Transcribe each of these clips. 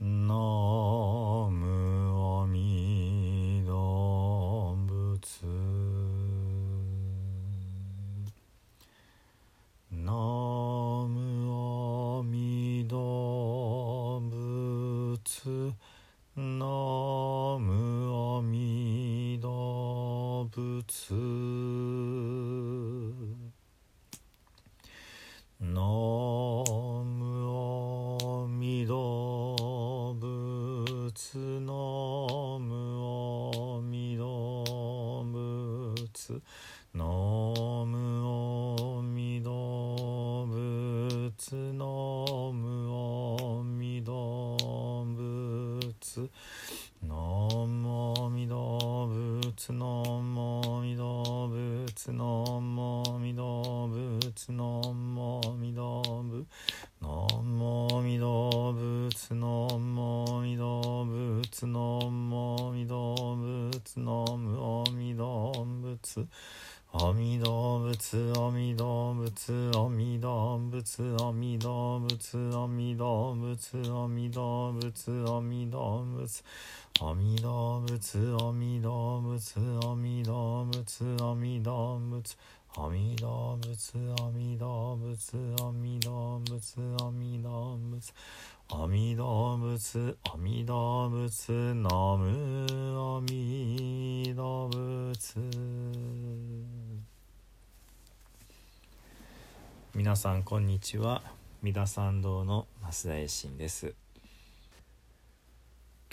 のむおみ動物。のむおみ動物のむおみ動物。仏ナムアミダ仏ナムアミダ仏ナムアミダ仏ナムアミダ仏ナムアミダ仏ナムアミダ仏ナムアミダ仏ナムアミダ仏阿弥陀仏阿弥陀仏阿弥陀仏阿弥陀仏阿弥陀仏阿弥陀仏阿弥陀仏阿弥陀仏阿弥陀仏阿弥陀仏阿弥陀仏阿弥陀仏阿弥陀仏阿弥陀仏阿弥陀仏阿弥陀仏阿弥陀仏ナム阿弥陀仏。皆さんこんにちは。三田参道の増田衛進です。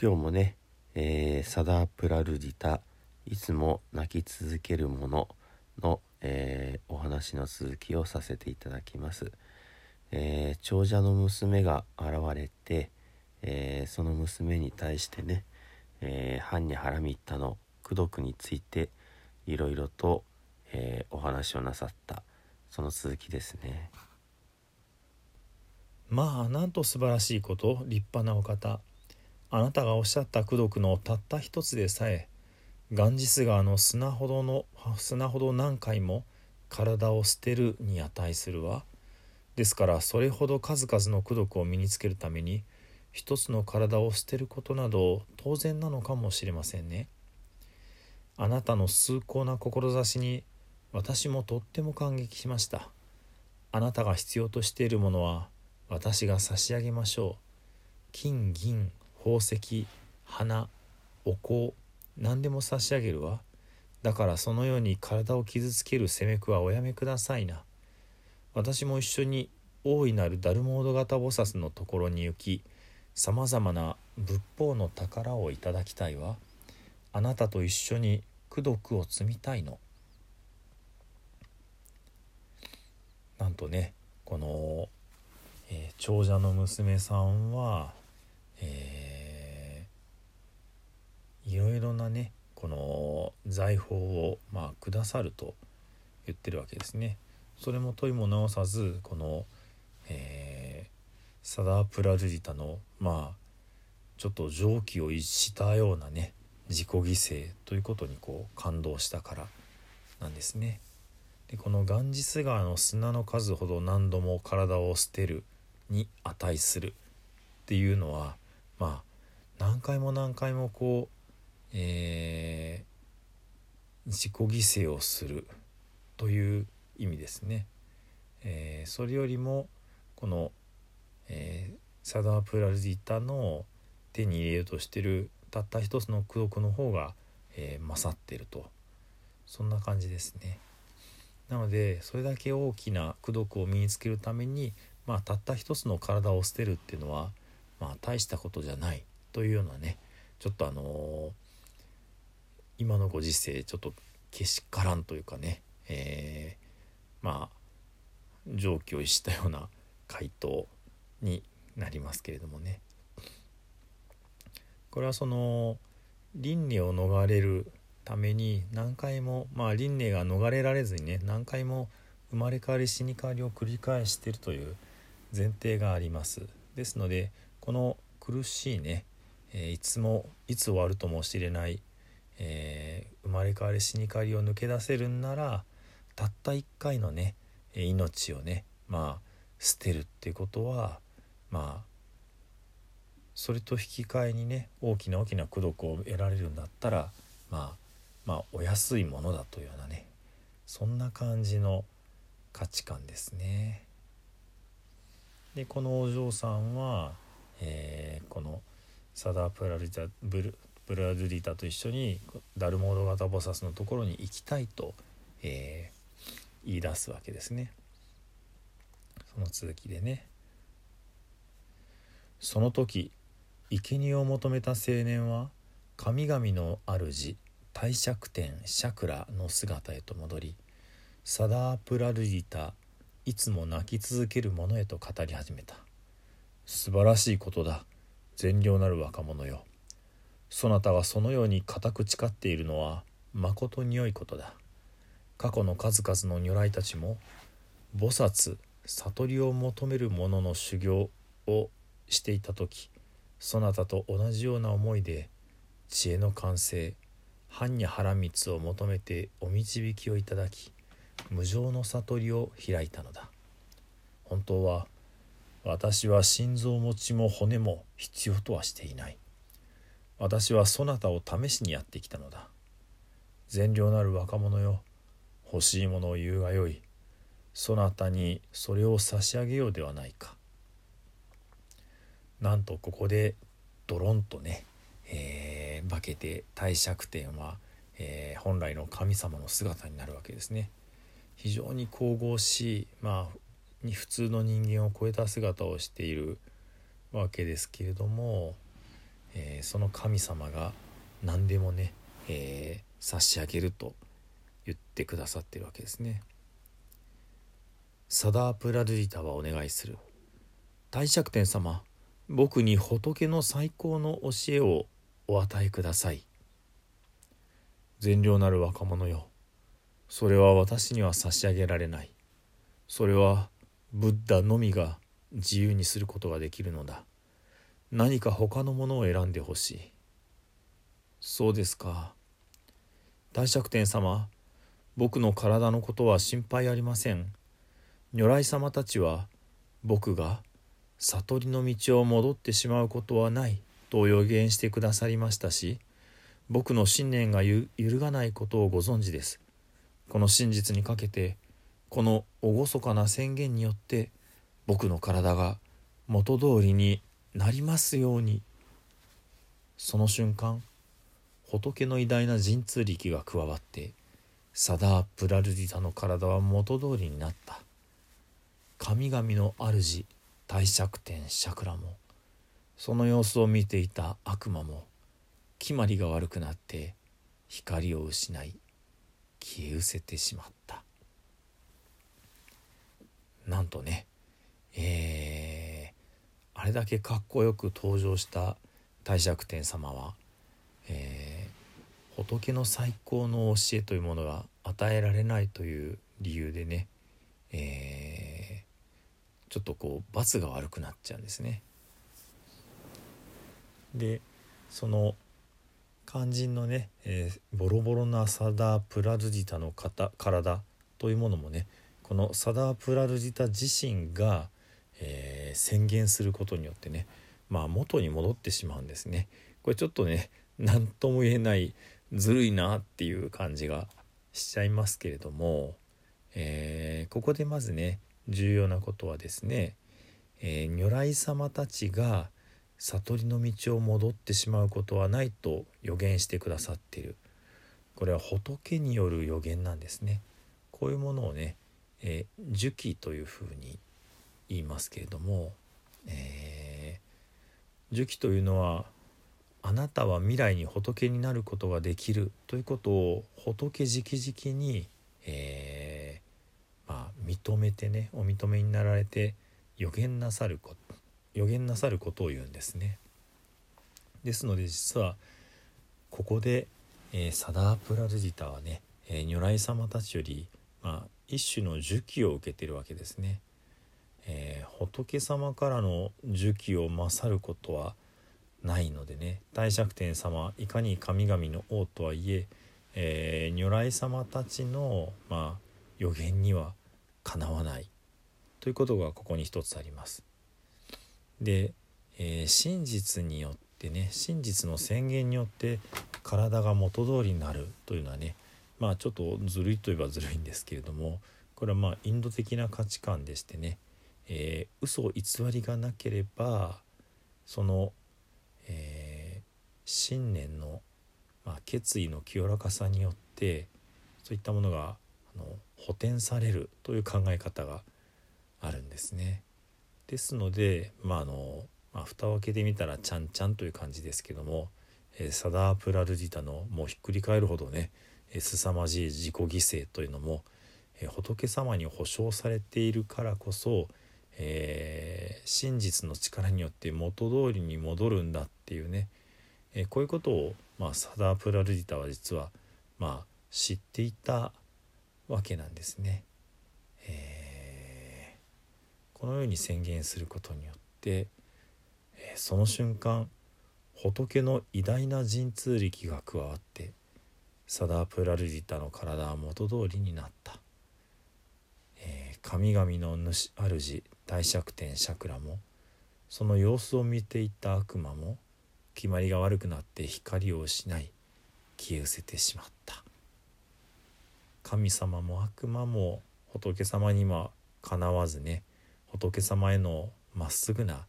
今日もね、えーサダープラルディタいつも泣き続けるものの、えーお話の続きをさせていただきます、えー長者の娘が現れて、えーその娘に対してね、えー、藩にハラミッタの功徳についていろいろと、えーお話をなさった。その続きですね。まあなんと素晴らしいこと立派なお方。あなたがおっしゃった功徳のたった一つでさえガンジス川の砂ほどの砂ほど何回も体を捨てるに値するわ。ですからそれほど数々の功徳を身につけるために一つの体を捨てることなど当然なのかもしれませんね。あなたの崇高な志に私もとっても感激しました。あなたが必要としているものは私が差し上げましょう。金銀宝石花お香何でも差し上げるわ。だからそのように体を傷つける責めくはおやめくださいな。私も一緒に大いなるダルモード型菩薩のところに行きさまざまな仏法の宝をいただきたいわ。あなたと一緒に功徳を積みたいの。なんとねこの、えー長者の娘さんは、えーいろいろなねこの財宝をまあくださると言ってるわけですね。それも問いも直さずこの、えーサダープラルディタのまあちょっと常軌を逸したようなね自己犠牲ということにこう感動したからなんですね。でこのガンジス川の砂の数ほど何度も体を捨てるに値するっていうのはまあ何回も何回もこう、えー自己犠牲をするという意味ですね。えーそれよりもこの、えーサダープラルディタの手に入れようとしてるたった一つの功徳の方が、えー勝ってるとそんな感じですね。なのでそれだけ大きな功徳を身につけるために、まあ、たった一つの体を捨てるっていうのは、まあ、大したことじゃないというようなねちょっとあのー今のご時世ちょっとけしからんというかね、えーまあ常軌を逸したような回答になりますけれどもね。これはその輪廻を逃れるために何回もまあ輪廻が逃れられずにね何回も生まれ変わり死に変わりを繰り返しているという前提があります。ですのでこの苦しいね、えーいつもいつ終わるともしれない、えー生まれ変わり死に変わりを抜け出せるんならたった一回のねえ命をねまあ捨てるっていうことはまあそれと引き換えにね大きな大きな功徳を得られるんだったらまあまあお安いものだというようなねそんな感じの価値観ですね。でこのお嬢さんは、えー、このサダープラリタブルブラドゥリタと一緒にダルモード型菩薩のところに行きたいと、えー、言い出すわけですね。その続きでね。その時生贄を求めた青年は神々の主帝釈天シャクラの姿へと戻りサダープラルリタいつも泣き続ける者へと語り始めた。素晴らしいことだ。善良なる若者よ。そなたがそのように固く誓っているのはまことに良いことだ。過去の数々の如来たちも菩薩悟りを求める者の修行をしていた時そなたと同じような思いで知恵の完成般若波羅蜜を求めてお導きをいただき無常の悟りを開いたのだ。本当は私は心臓持ちも骨も必要とはしていない。私はそなたを試しにやってきたのだ。善良なる若者よ欲しいものを言うがよい。そなたにそれを差し上げようではないか。なんとここでドロンとね、えー、化けて帝釈天は、えー、本来の神様の姿になるわけですね。非常に神々しい、まあ、普通の人間を超えた姿をしているわけですけれども、えー、その神様が何でもね、えー、差し上げると言ってくださってるわけですね。サダープラドゥリタはお願いする。帝釈天様僕に仏の最高の教えをお与えください。善良なる若者よ。それは私には差し上げられない。それはブッダのみが自由にすることができるのだ。何か他のものを選んでほしい。そうですか。大釈天様、僕の体のことは心配ありません。如来様たちは僕が悟りの道を戻ってしまうことはないと予言してくださりましたし僕の信念が揺るがないことをご存知です。この真実にかけてこの厳かな宣言によって僕の体が元通りになりますように。その瞬間仏の偉大な神通力が加わってサダープラルディタの体は元通りになった。神々の主帝釈天シャクラもその様子を見ていた悪魔も決まりが悪くなって光を失い消え失せてしまったなんとねえー、あれだけかっこよく登場した帝釈天様は、えー、仏の最高の教えというものが与えられないという理由でね、えー、ちょっとこう罰が悪くなっちゃうんですね。でその肝心のね、えー、ボロボロなサダープラルジタの体というものもねこのサダープラルジタ自身が、えー、宣言することによってねまあ元に戻ってしまうんですね。これちょっとね何とも言えないずるいなっていう感じがしちゃいますけれども、えー、ここでまずね重要なことはですね、えー、如来様たちが悟りの道を戻ってしまうことはないと予言してくださっている。これは仏による予言なんですね。こういうものをね、えー、樹記というふうに言いますけれども、えー、樹記というのはあなたは未来に仏になることができるということを仏直々に、えー、まあ、認めてねお認めになられて予言なさること。予言なさることを言うんですね。ですので実はここで、えー、サダープラルジタはね、えー、如来様たちより、まあ、一種の受記を受けてるわけですね。えー、仏様からの受記を勝ることはないのでね大釈天様いかに神々の王とはいええー、如来様たちの、まあ、予言にはかなわないということがここに一つあります。で、えー真実によってね真実の宣言によって体が元通りになるというのはねまあちょっとずるいといえばずるいんですけれどもこれはまあインド的な価値観でしてね、えー、嘘偽りがなければその、えー信念の、まあ、決意の清らかさによってそういったものがあの補填されるという考え方があるんですね。ですので、まああのまあ、蓋を開けてみたらちゃんちゃんという感じですけども、えーサダープラルディタのもうひっくり返るほどねえー凄まじい自己犠牲というのも、えー仏様に保証されているからこそ、えー真実の力によって元通りに戻るんだっていうね、えこういうことを、まあ、サダープラルディタは実は、まあ、知っていたわけなんですね。このように宣言することによって、その瞬間仏の偉大な神通力が加わってサダープラルディタの体は元通りになった、えー神々の主主大釈天シャクラもその様子を見ていた悪魔も決まりが悪くなって光を失い消え失せてしまった。神様も悪魔も仏様にはかなわずね仏様へのまっすぐな、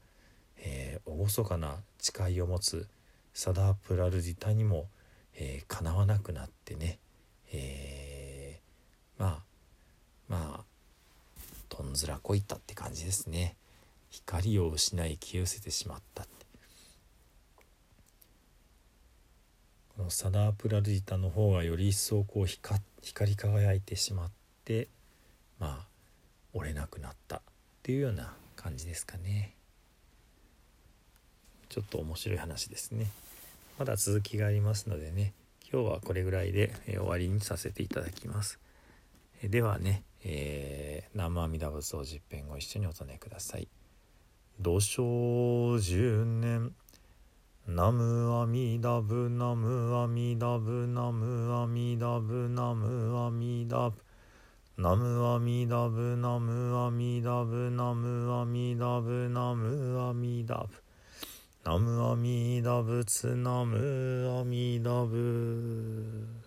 えー、厳かな誓いを持つサダープラルディタにも、えー、かなわなくなってね、えーまあまあとんずらこいたって感じですね。光を失い消え失せてしまったって。このサダープラルディタの方がより一層こう光光り輝いてしまってまあ折れなくなった。っていうような感じですかね。ちょっと面白い話ですね。まだ続きがありますのでね今日はこれぐらいで、終わりにさせていただきます、えではね、えー南無阿弥陀仏を十遍ご一緒にお唱えください。土生十年ナムアミダブナムアミダブナムアミダブナムアミダブナムアミダブナムアミダブナムアミダブナムアミダブ。ナムアミダブツナムアミダブ。